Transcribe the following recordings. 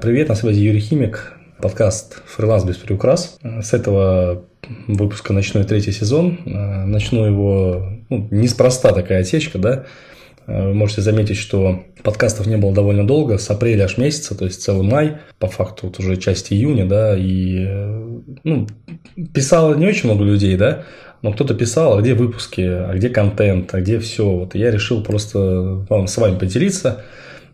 Привет, на связи Юрий Химик, подкаст «Фриланс без приукрас». С этого выпуска начну третий сезон. Начну его, ну, неспроста такая отсечка, да. Вы можете заметить, что подкастов не было довольно долго, с апреля аж месяца, то есть целый май, по факту вот уже часть июня, да, и ну, писало не очень много людей, да, но кто-то писал, а где выпуски, а где контент, а где все. Вот я решил просто вам, с вами поделиться,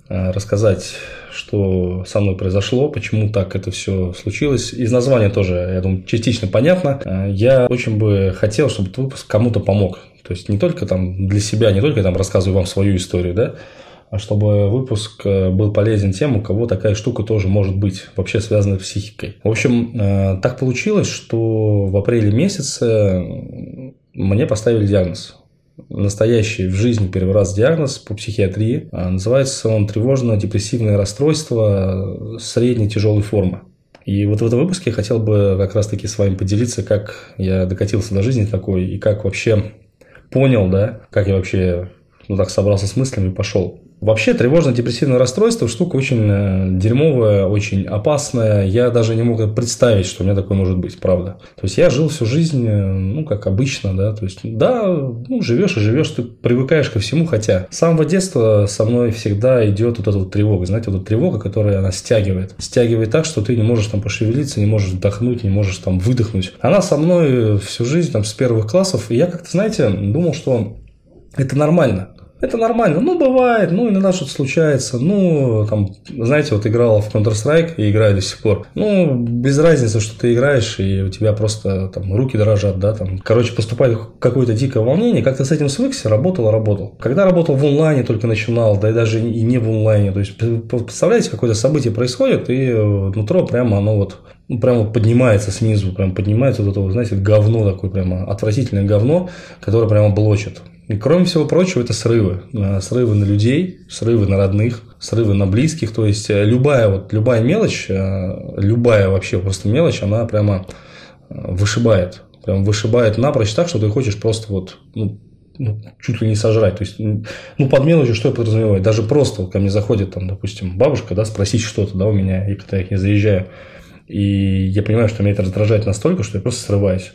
рассказать что со мной произошло, почему так это все случилось. Из названия тоже, я думаю, частично понятно. Э, я очень бы хотел, чтобы этот выпуск кому-то помог. То есть не только там для себя, не только там рассказываю вам свою историю, да, а чтобы выпуск э, был полезен тем, у кого такая штука тоже может быть, вообще связана с психикой. В общем, э, так получилось, что в апреле месяце мне поставили диагноз настоящий в жизни первый раз диагноз по психиатрии. А, называется он тревожно-депрессивное расстройство средней тяжелой формы. И вот в этом выпуске я хотел бы как раз-таки с вами поделиться, как я докатился до жизни такой, и как вообще понял, да, как я вообще ну, так собрался с мыслями и пошел. Вообще тревожно-депрессивное расстройство штука очень э, дерьмовая, очень опасная. Я даже не мог представить, что у меня такое может быть, правда. То есть я жил всю жизнь, э, ну, как обычно, да. То есть, да, ну, живешь и живешь, ты привыкаешь ко всему, хотя с самого детства со мной всегда идет вот эта вот тревога. Знаете, вот эта тревога, которая она стягивает. Стягивает так, что ты не можешь там пошевелиться, не можешь вдохнуть, не можешь там выдохнуть. Она со мной всю жизнь, там, с первых классов. И я как-то, знаете, думал, что это нормально. Это нормально. Ну, бывает, ну, иногда что-то случается. Ну, там, знаете, вот играл в Counter-Strike и играю до сих пор. Ну, без разницы, что ты играешь, и у тебя просто там руки дрожат, да, там. Короче, поступает какое-то дикое волнение, как ты с этим свыкся, работал, работал. Когда работал в онлайне, только начинал, да и даже и не в онлайне. То есть, представляете, какое-то событие происходит, и нутро прямо оно вот ну, прямо поднимается снизу, прям поднимается вот это, знаете, говно такое, прямо отвратительное говно, которое прямо блочит. И кроме всего прочего, это срывы. Э, срывы на людей, срывы на родных, срывы на близких. То есть, э, любая, вот, любая мелочь, э, любая вообще просто мелочь, она прямо вышибает. Прям вышибает напрочь так, что ты хочешь просто вот, ну, ну, чуть ли не сожрать. То есть, ну, под мелочью что я подразумеваю? Даже просто ко мне заходит, там, допустим, бабушка, да, спросить что-то, да, у меня, и когда я к ней заезжаю. И я понимаю, что меня это раздражает настолько, что я просто срываюсь.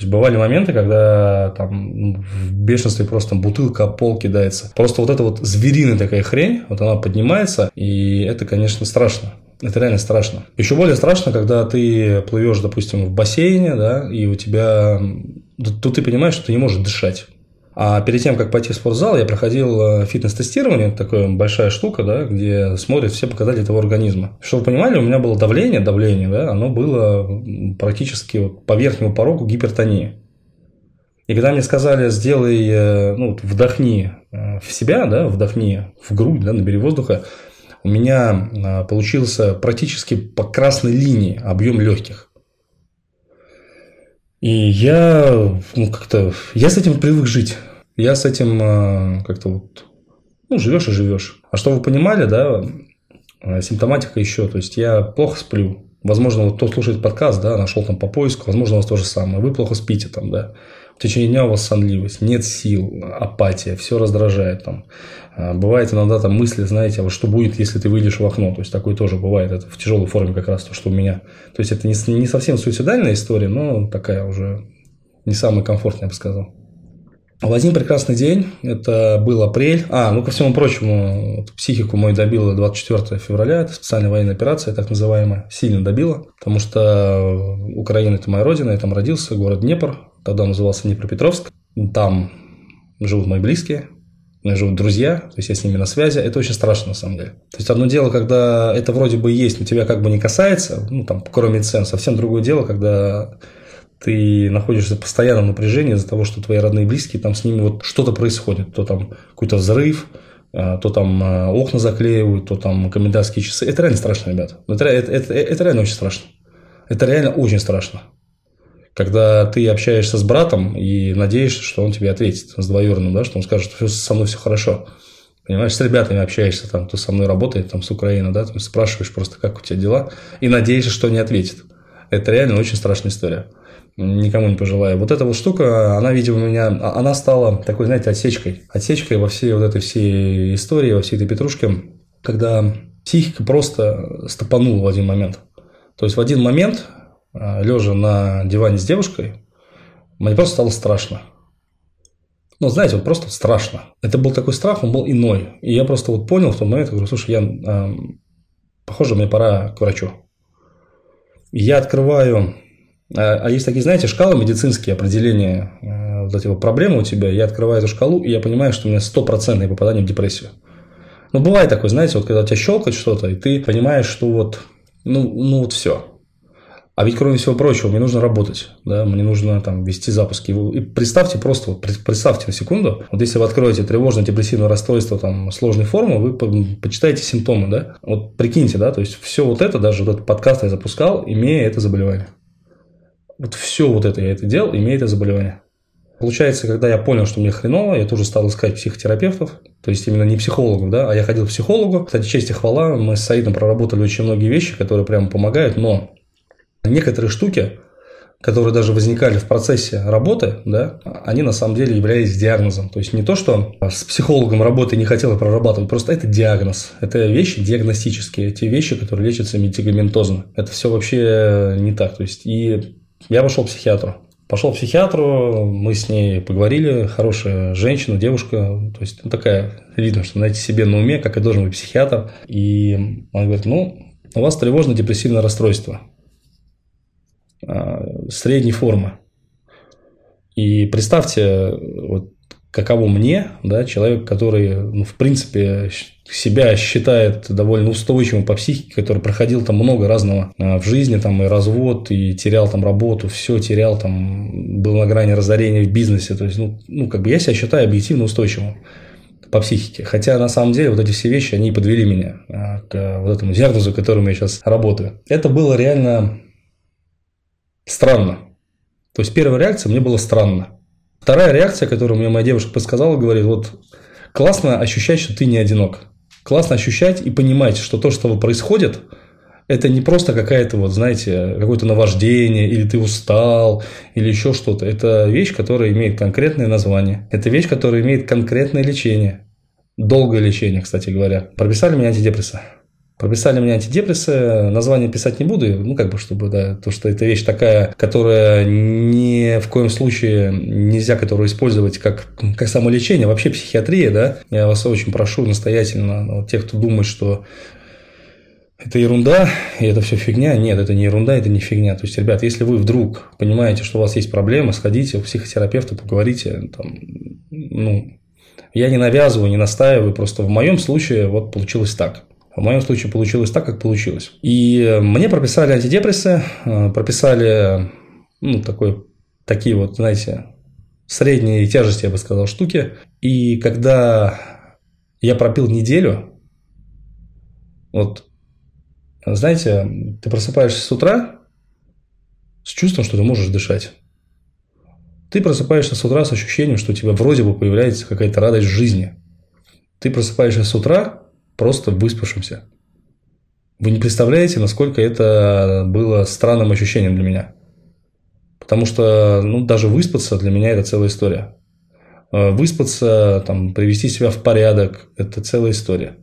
Есть бывали моменты, когда там в бешенстве просто бутылка пол кидается. Просто вот эта вот звериная такая хрень, вот она поднимается, и это, конечно, страшно. Это реально страшно. Еще более страшно, когда ты плывешь, допустим, в бассейне, да, и у тебя... Тут ты понимаешь, что ты не можешь дышать. А перед тем, как пойти в спортзал, я проходил э, фитнес-тестирование, такая большая штука, да, где смотрят все показатели того организма. Чтобы вы понимали, у меня было давление, давление, да, оно было практически по верхнему порогу гипертонии. И когда мне сказали, сделай, э, ну, вдохни э, в себя, да, вдохни в грудь, да, набери воздуха, у меня получился практически по красной линии объем легких. И я, ну, как-то, я с этим привык жить. Я с этим а, как-то вот, ну, живешь и живешь. А что вы понимали, да, а, симптоматика еще, то есть я плохо сплю. Возможно, вот кто слушает подкаст, да, нашел там по поиску, возможно, у вас то же самое. Вы плохо спите там, да. В течение дня у вас сонливость, нет сил, апатия, все раздражает там. А, бывает иногда там мысли, знаете, а вот что будет, если ты выйдешь в окно. То есть такое тоже бывает. Это в тяжелой форме как раз то, что у меня. То есть это не, не совсем суицидальная история, но такая уже не самая комфортная, я бы сказал. В один прекрасный день, это был апрель, а, ну, ко всему прочему, психику мой добила 24 февраля, это специальная военная операция, так называемая, сильно добила, потому что Украина – это моя родина, я там родился, город Днепр, тогда он назывался Днепропетровск, там живут мои близкие, живут друзья, то есть я с ними на связи, это очень страшно на самом деле. То есть одно дело, когда это вроде бы есть, но тебя как бы не касается, ну там кроме цен, совсем другое дело, когда ты находишься в постоянном напряжении из-за того, что твои родные и близкие, там с ними вот что-то происходит, то там какой-то взрыв, а, то там а, окна заклеивают, то там комендантские часы. Это реально страшно, ребята. Это, это, это, это реально очень страшно. Это реально очень страшно. Когда ты общаешься с братом и надеешься, что он тебе ответит, с двоюродным, да, что он скажет, что со мной все хорошо. Понимаешь, с ребятами общаешься, там, кто со мной работает, там, с Украины, да, там, спрашиваешь просто, как у тебя дела, и надеешься, что не ответит. Это реально очень страшная история никому не пожелаю. Вот эта вот штука, она, видимо, у меня, а, она стала такой, знаете, отсечкой. Отсечкой во всей вот этой всей истории, во всей этой петрушке, когда психика просто стопанула в один момент. То есть в один момент, а, лежа на диване с девушкой, мне просто стало страшно. Ну, знаете, вот просто страшно. Это был такой страх, он был иной. И я просто вот понял в тот момент, говорю, слушай, я, э, похоже, мне пора к врачу. Я открываю, а есть такие, знаете, шкалы медицинские определения э, вот эти вот проблемы у тебя. Я открываю эту шкалу, и я понимаю, что у меня стопроцентное попадание в депрессию. Ну, бывает такое, знаете, вот когда у тебя щелкает что-то, и ты понимаешь, что вот, ну, ну вот все. А ведь, кроме всего прочего, мне нужно работать, да, мне нужно там вести запуски. И представьте просто, вот представьте на секунду, вот если вы откроете тревожно-депрессивное расстройство там сложной формы, вы почитаете симптомы, да, вот прикиньте, да, то есть все вот это, даже вот этот подкаст я запускал, имея это заболевание. Вот все вот это я это делал, имея это заболевание. Получается, когда я понял, что мне хреново, я тоже стал искать психотерапевтов, то есть именно не психологов, да, а я ходил к психологу. Кстати, честь и хвала, мы с Саидом проработали очень многие вещи, которые прямо помогают, но некоторые штуки, которые даже возникали в процессе работы, да, они на самом деле являлись диагнозом. То есть не то, что с психологом работы не хотела прорабатывать, просто это диагноз. Это вещи диагностические, те вещи, которые лечатся медикаментозно. Это все вообще не так. То есть и я пошел к психиатру. Пошел к психиатру, мы с ней поговорили, хорошая женщина, девушка, то есть ну, такая, видно, что найти себе на уме, как и должен быть психиатр. И он говорит, ну, у вас тревожно-депрессивное расстройство а, средней формы. И представьте, вот каково мне, да, человек, который, ну, в принципе, себя считает довольно устойчивым по психике, который проходил там много разного а, в жизни, там и развод, и терял там работу, все терял, там был на грани разорения в бизнесе, то есть, ну, ну как бы я себя считаю объективно устойчивым по психике. Хотя на самом деле вот эти все вещи, они подвели меня а, к вот этому диагнозу, которым я сейчас работаю. Это было реально странно. То есть первая реакция мне была странно. Вторая реакция, которую мне моя девушка подсказала, говорит, вот классно ощущать, что ты не одинок. Классно ощущать и понимать, что то, что происходит, это не просто какая-то, вот, знаете, какое-то наваждение, или ты устал, или еще что-то. Это вещь, которая имеет конкретное название. Это вещь, которая имеет конкретное лечение. Долгое лечение, кстати говоря. Прописали мне антидепресса. Прописали мне антидепрессы, название писать не буду, ну, как бы, чтобы, да, то, что это вещь такая, которая ни в коем случае нельзя которую использовать как, как самолечение, вообще психиатрия, да, я вас очень прошу настоятельно, ну, тех, кто думает, что это ерунда, и это все фигня. Нет, это не ерунда, это не фигня. То есть, ребят, если вы вдруг понимаете, что у вас есть проблемы, сходите к психотерапевту, поговорите. Там, ну, я не навязываю, не настаиваю, просто в моем случае вот получилось так. В моем случае получилось так, как получилось. И мне прописали антидепрессы, э, прописали ну, такой, такие вот, знаете, средней тяжести, я бы сказал, штуки. И когда я пропил неделю, вот, знаете, ты просыпаешься с утра с чувством, что ты можешь дышать. Ты просыпаешься с утра с ощущением, что у тебя вроде бы появляется какая-то радость в жизни. Ты просыпаешься с утра просто выспавшимся. Вы не представляете, насколько это было странным ощущением для меня. Потому что ну, даже выспаться для меня это целая история. Э, выспаться, там, привести себя в порядок – это целая история.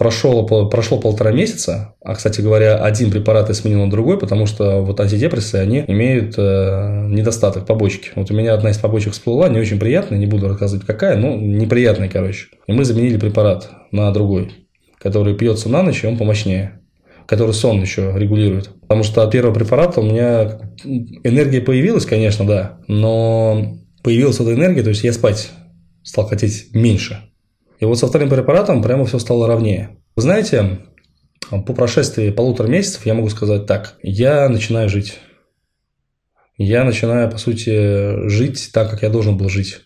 Прошло, прошло полтора месяца, а, кстати говоря, один препарат я сменил на другой, потому что вот антидепрессы, они имеют э, недостаток побочки. Вот у меня одна из побочек всплыла, не очень приятная, не буду рассказывать какая, но неприятная, короче. И мы заменили препарат на другой, который пьется на ночь, и он помощнее который сон еще регулирует. Потому что от первого препарата у меня энергия появилась, конечно, да, но появилась эта энергия, то есть я спать стал хотеть меньше. И вот со вторым препаратом прямо все стало ровнее. Вы знаете, по прошествии полутора месяцев я могу сказать так. Я начинаю жить. Я начинаю, по сути, жить так, как я должен был жить.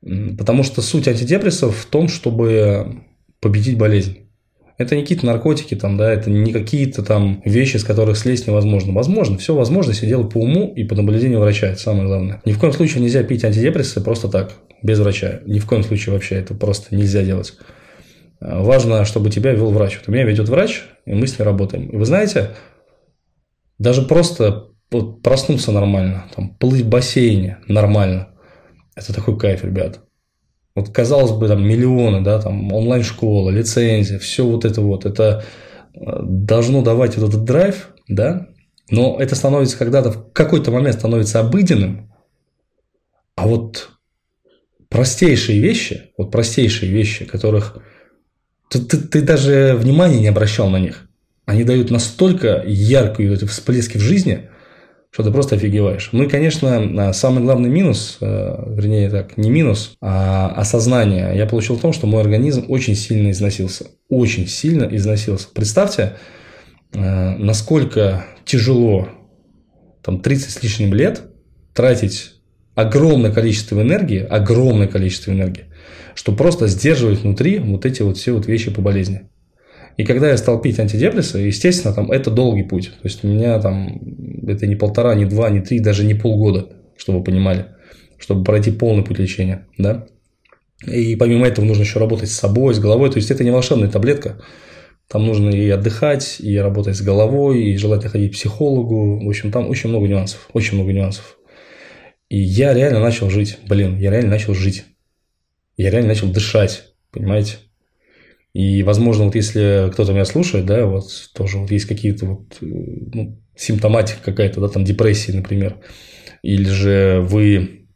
Потому что суть антидепрессов в том, чтобы победить болезнь. Это не какие-то наркотики, там, да, это не какие-то там вещи, с которых слезть невозможно. Возможно, все возможно, если делать по уму и по наблюдению врача, это самое главное. Ни в коем случае нельзя пить антидепрессы просто так без врача. Ни в коем случае вообще это просто нельзя делать. А, важно, чтобы тебя вел врач. Вот у меня ведет врач, и мы с ним работаем. И вы знаете, даже просто проснуться нормально, там, плыть в бассейне нормально, это такой кайф, ребят. Вот, казалось бы, там миллионы, да, там онлайн-школа, лицензия, все вот это вот, это э, должно давать вот этот драйв, да, но это становится когда-то, в какой-то момент становится обыденным, а вот простейшие вещи, вот простейшие вещи, которых ты, ты, ты даже внимания не обращал на них, они дают настолько яркую эти всплески в жизни, что ты просто офигеваешь. Ну и, конечно, самый главный минус, э, вернее так, не минус, а осознание я получил в том, что мой организм очень сильно износился. Очень сильно износился. Представьте, э, насколько тяжело там 30 с лишним лет тратить огромное количество энергии, огромное количество энергии, чтобы просто сдерживать внутри вот эти вот все вот вещи по болезни. И когда я стал пить антидепрессы, естественно, там это долгий путь. То есть у меня там это не полтора, не два, не три, даже не полгода, чтобы вы понимали, чтобы пройти полный путь лечения, да. И помимо этого нужно еще работать с собой, с головой. То есть это не волшебная таблетка. Там нужно и отдыхать, и работать с головой, и желательно ходить к психологу. В общем, там очень много нюансов. Очень много нюансов. И я реально начал жить. Блин, я реально начал жить. Я реально начал дышать. Понимаете? И, возможно, вот если кто-то меня слушает, да, вот тоже вот есть какие-то вот, э, ну, симптоматика какая-то, да, там депрессии, например, или же вы,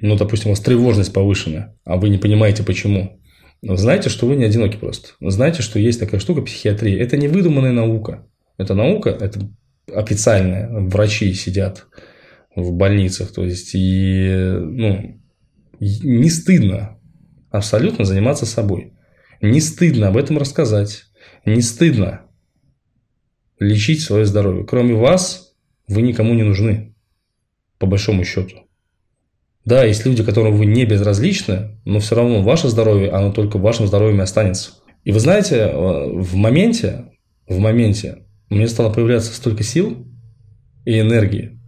ну, допустим, у вас тревожность повышенная, а вы не понимаете почему. Знаете, что вы не одиноки просто. Знаете, что есть такая штука психиатрия. Это не выдуманная наука. Это наука, это официальная. Врачи сидят в больницах. То есть, и, ну, не стыдно абсолютно заниматься собой. Не стыдно об этом рассказать. Не стыдно лечить свое здоровье. Кроме вас, вы никому не нужны, по большому счету. Да, есть люди, которым вы не безразличны, но все равно ваше здоровье, оно только вашим здоровьем и останется. И вы знаете, э, в моменте, в моменте мне стало появляться столько сил и энергии,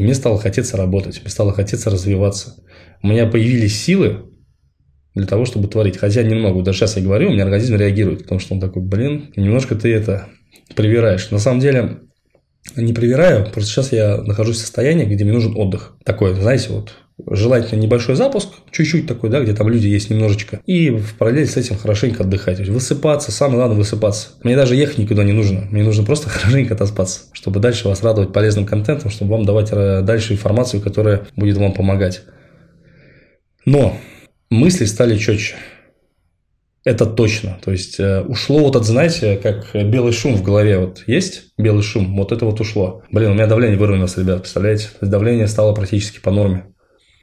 и мне стало хотеться работать, мне стало хотеться развиваться. У меня появились силы для того, чтобы творить. Хотя немного, даже сейчас я говорю, у меня организм реагирует, потому что он такой, блин, немножко ты это привираешь. На самом деле, не привираю, просто сейчас я нахожусь в состоянии, где мне нужен отдых. Такой, знаете, вот желательно небольшой запуск, чуть-чуть такой, да, где там люди есть немножечко, и в параллель с этим хорошенько отдыхать. Высыпаться, самое главное высыпаться. Мне даже ехать никуда не нужно, мне нужно просто хорошенько отоспаться, чтобы дальше вас радовать полезным контентом, чтобы вам давать э, дальше информацию, которая будет вам помогать. Но мысли стали четче. Это точно. То есть э, ушло вот от, знаете, как белый шум в голове вот есть, белый шум, вот это вот ушло. Блин, у меня давление выровнялось, ребят, представляете? То есть давление стало практически по норме.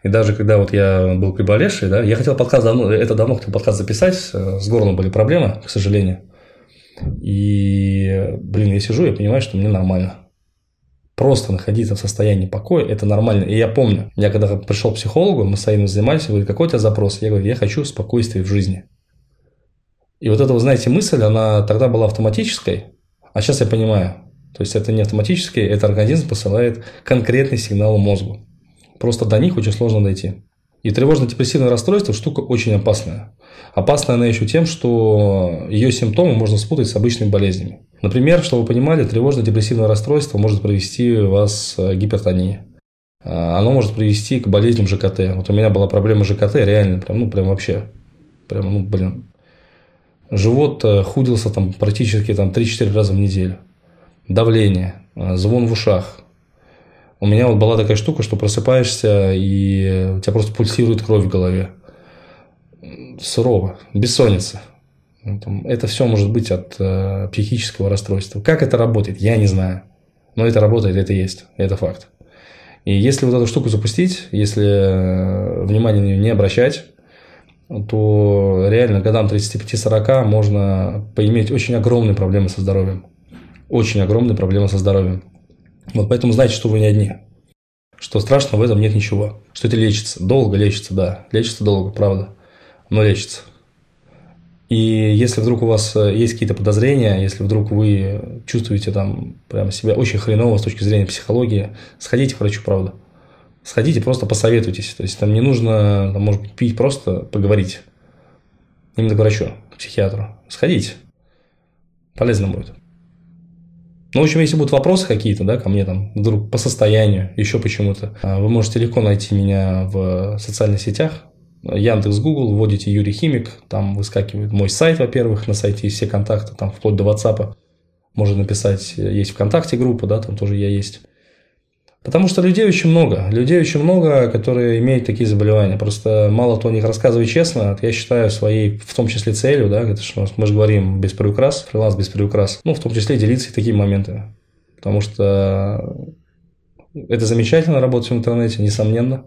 И даже когда вот я был приболевший, да, я хотел подкаст давно, это давно хотел подкаст записать, э, с горлом были проблемы, к сожалению. И, блин, я сижу, я понимаю, что мне нормально. Просто находиться в состоянии покоя – это нормально. И я помню, я когда пришел к психологу, мы с Аином занимались, говорит, какой у тебя запрос? Я говорю, я хочу спокойствия в жизни. И вот эта, вы знаете, мысль, она тогда была автоматической, а сейчас я понимаю, то есть это не автоматически, это организм посылает конкретный сигнал мозгу. Просто до них очень сложно дойти. И тревожно-депрессивное расстройство – штука очень опасная. Опасная она еще тем, что ее симптомы можно спутать с обычными болезнями. Например, чтобы вы понимали, тревожно-депрессивное расстройство может привести вас к гипертонии. А, оно может привести к болезням ЖКТ. Вот у меня была проблема ЖКТ, реально, прям, ну, прям вообще. Прям, ну, блин, Живот э, худился там практически там 3-4 раза в неделю. Давление, э, звон в ушах. У меня вот была такая штука, что просыпаешься, и у тебя просто пульсирует кровь в голове. Сурово, бессонница. Ну, это все может быть от э, психического расстройства. Как это работает, я не знаю. Но это работает, это есть, это факт. И если вот эту штуку запустить, если э, внимание на нее не обращать, то реально годам 35-40 можно поиметь очень огромные проблемы со здоровьем. Очень огромные проблемы со здоровьем. Вот поэтому знайте, что вы не одни. Что страшного в этом нет ничего. Что это лечится. Долго лечится, да. Лечится долго, правда. Но лечится. И если вдруг у вас э, есть какие-то подозрения, если вдруг вы чувствуете там прямо себя очень хреново с точки зрения психологии, сходите к врачу, правда сходите, просто посоветуйтесь. То есть там не нужно, там, может быть, пить, просто поговорить. Именно к врачу, к психиатру. Сходите. Полезно будет. Ну, в общем, если будут вопросы какие-то, да, ко мне там, вдруг по состоянию, еще почему-то, а, вы можете легко найти меня в социальных сетях. Яндекс, Google, вводите Юрий Химик, там выскакивает мой сайт, во-первых, на сайте есть все контакты, там вплоть до WhatsApp. Можно написать, есть ВКонтакте группа, да, там тоже я есть. Потому что людей очень много. Людей очень много, которые имеют такие заболевания. Просто мало кто о них рассказывает честно. Я считаю своей, в том числе, целью, да, это что мы же говорим без приукрас, фриланс без приукрас. Ну, в том числе делиться и такими моментами. Потому что это замечательно работать в интернете, несомненно.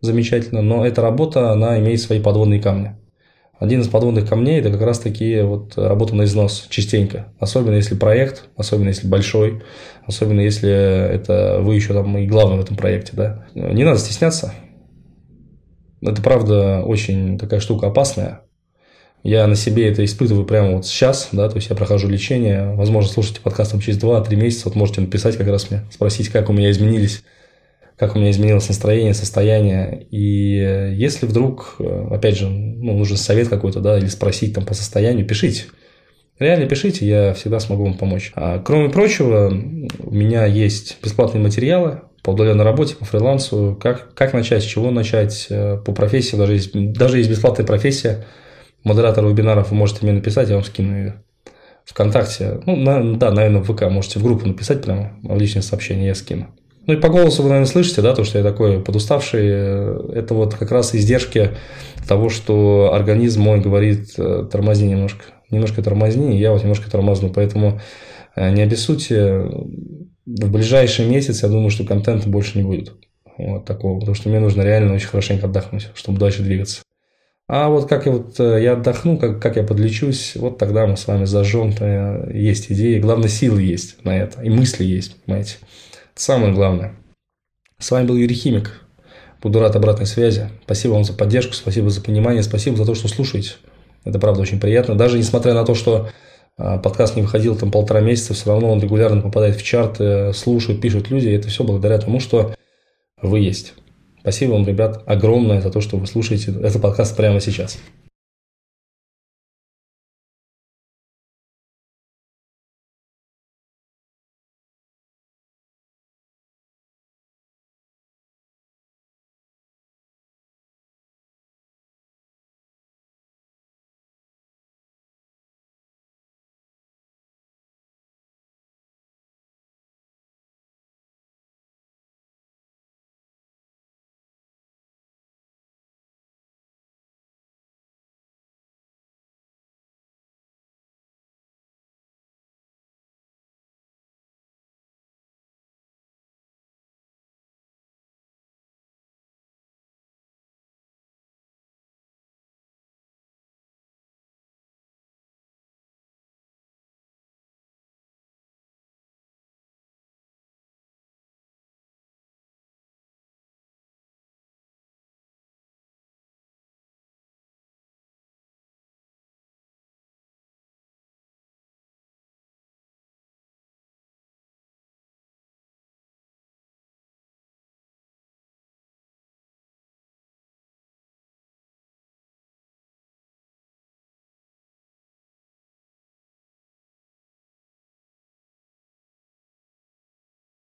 Замечательно. Но эта работа, она имеет свои подводные камни. Один из подводных камней – это как раз таки вот работа на износ частенько. Особенно если проект, особенно если большой, особенно если это вы еще там и главный в этом проекте. Да? Не надо стесняться. Это правда очень такая штука опасная. Я на себе это испытываю прямо вот сейчас, да, то есть я прохожу лечение, возможно, слушайте подкаст через 2-3 месяца, вот можете написать как раз мне, спросить, как у меня изменились как у меня изменилось настроение, состояние. И если вдруг, опять же, ну, нужен совет какой-то, да, или спросить там по состоянию, пишите. Реально пишите, я всегда смогу вам помочь. А, кроме прочего, у меня есть бесплатные материалы по удаленной работе, по фрилансу, как, как начать, с чего начать, э, по профессии, даже есть, даже есть бесплатная профессия. Модератор вебинаров вы можете мне написать, я вам скину ее. ВКонтакте, ну, на, да, наверное, в ВК можете в группу написать прямо, в личное сообщение я скину. Ну и по голосу вы, наверное, слышите, да, то, что я такой подуставший. Это вот как раз издержки того, что организм мой говорит, э, тормозни немножко. Немножко тормозни, и я вот немножко тормозну. Поэтому э, не обессудьте. В ближайший месяц, я думаю, что контента больше не будет. Вот такого. Потому что мне нужно реально очень хорошенько отдохнуть, чтобы дальше двигаться. А вот как я, вот, э, я отдохну, как, как я подлечусь, вот тогда мы с вами зажжем. Есть идеи. Главное, силы есть на это. И мысли есть, понимаете самое главное. С вами был Юрий Химик. Буду рад обратной связи. Спасибо вам за поддержку, спасибо за понимание, спасибо за то, что слушаете. Это правда очень приятно. Даже несмотря на то, что а, подкаст не выходил там полтора месяца, все равно он регулярно попадает в чарты, слушают, пишут люди. И это все благодаря тому, что вы есть. Спасибо вам, ребят, огромное за то, что вы слушаете этот подкаст прямо сейчас.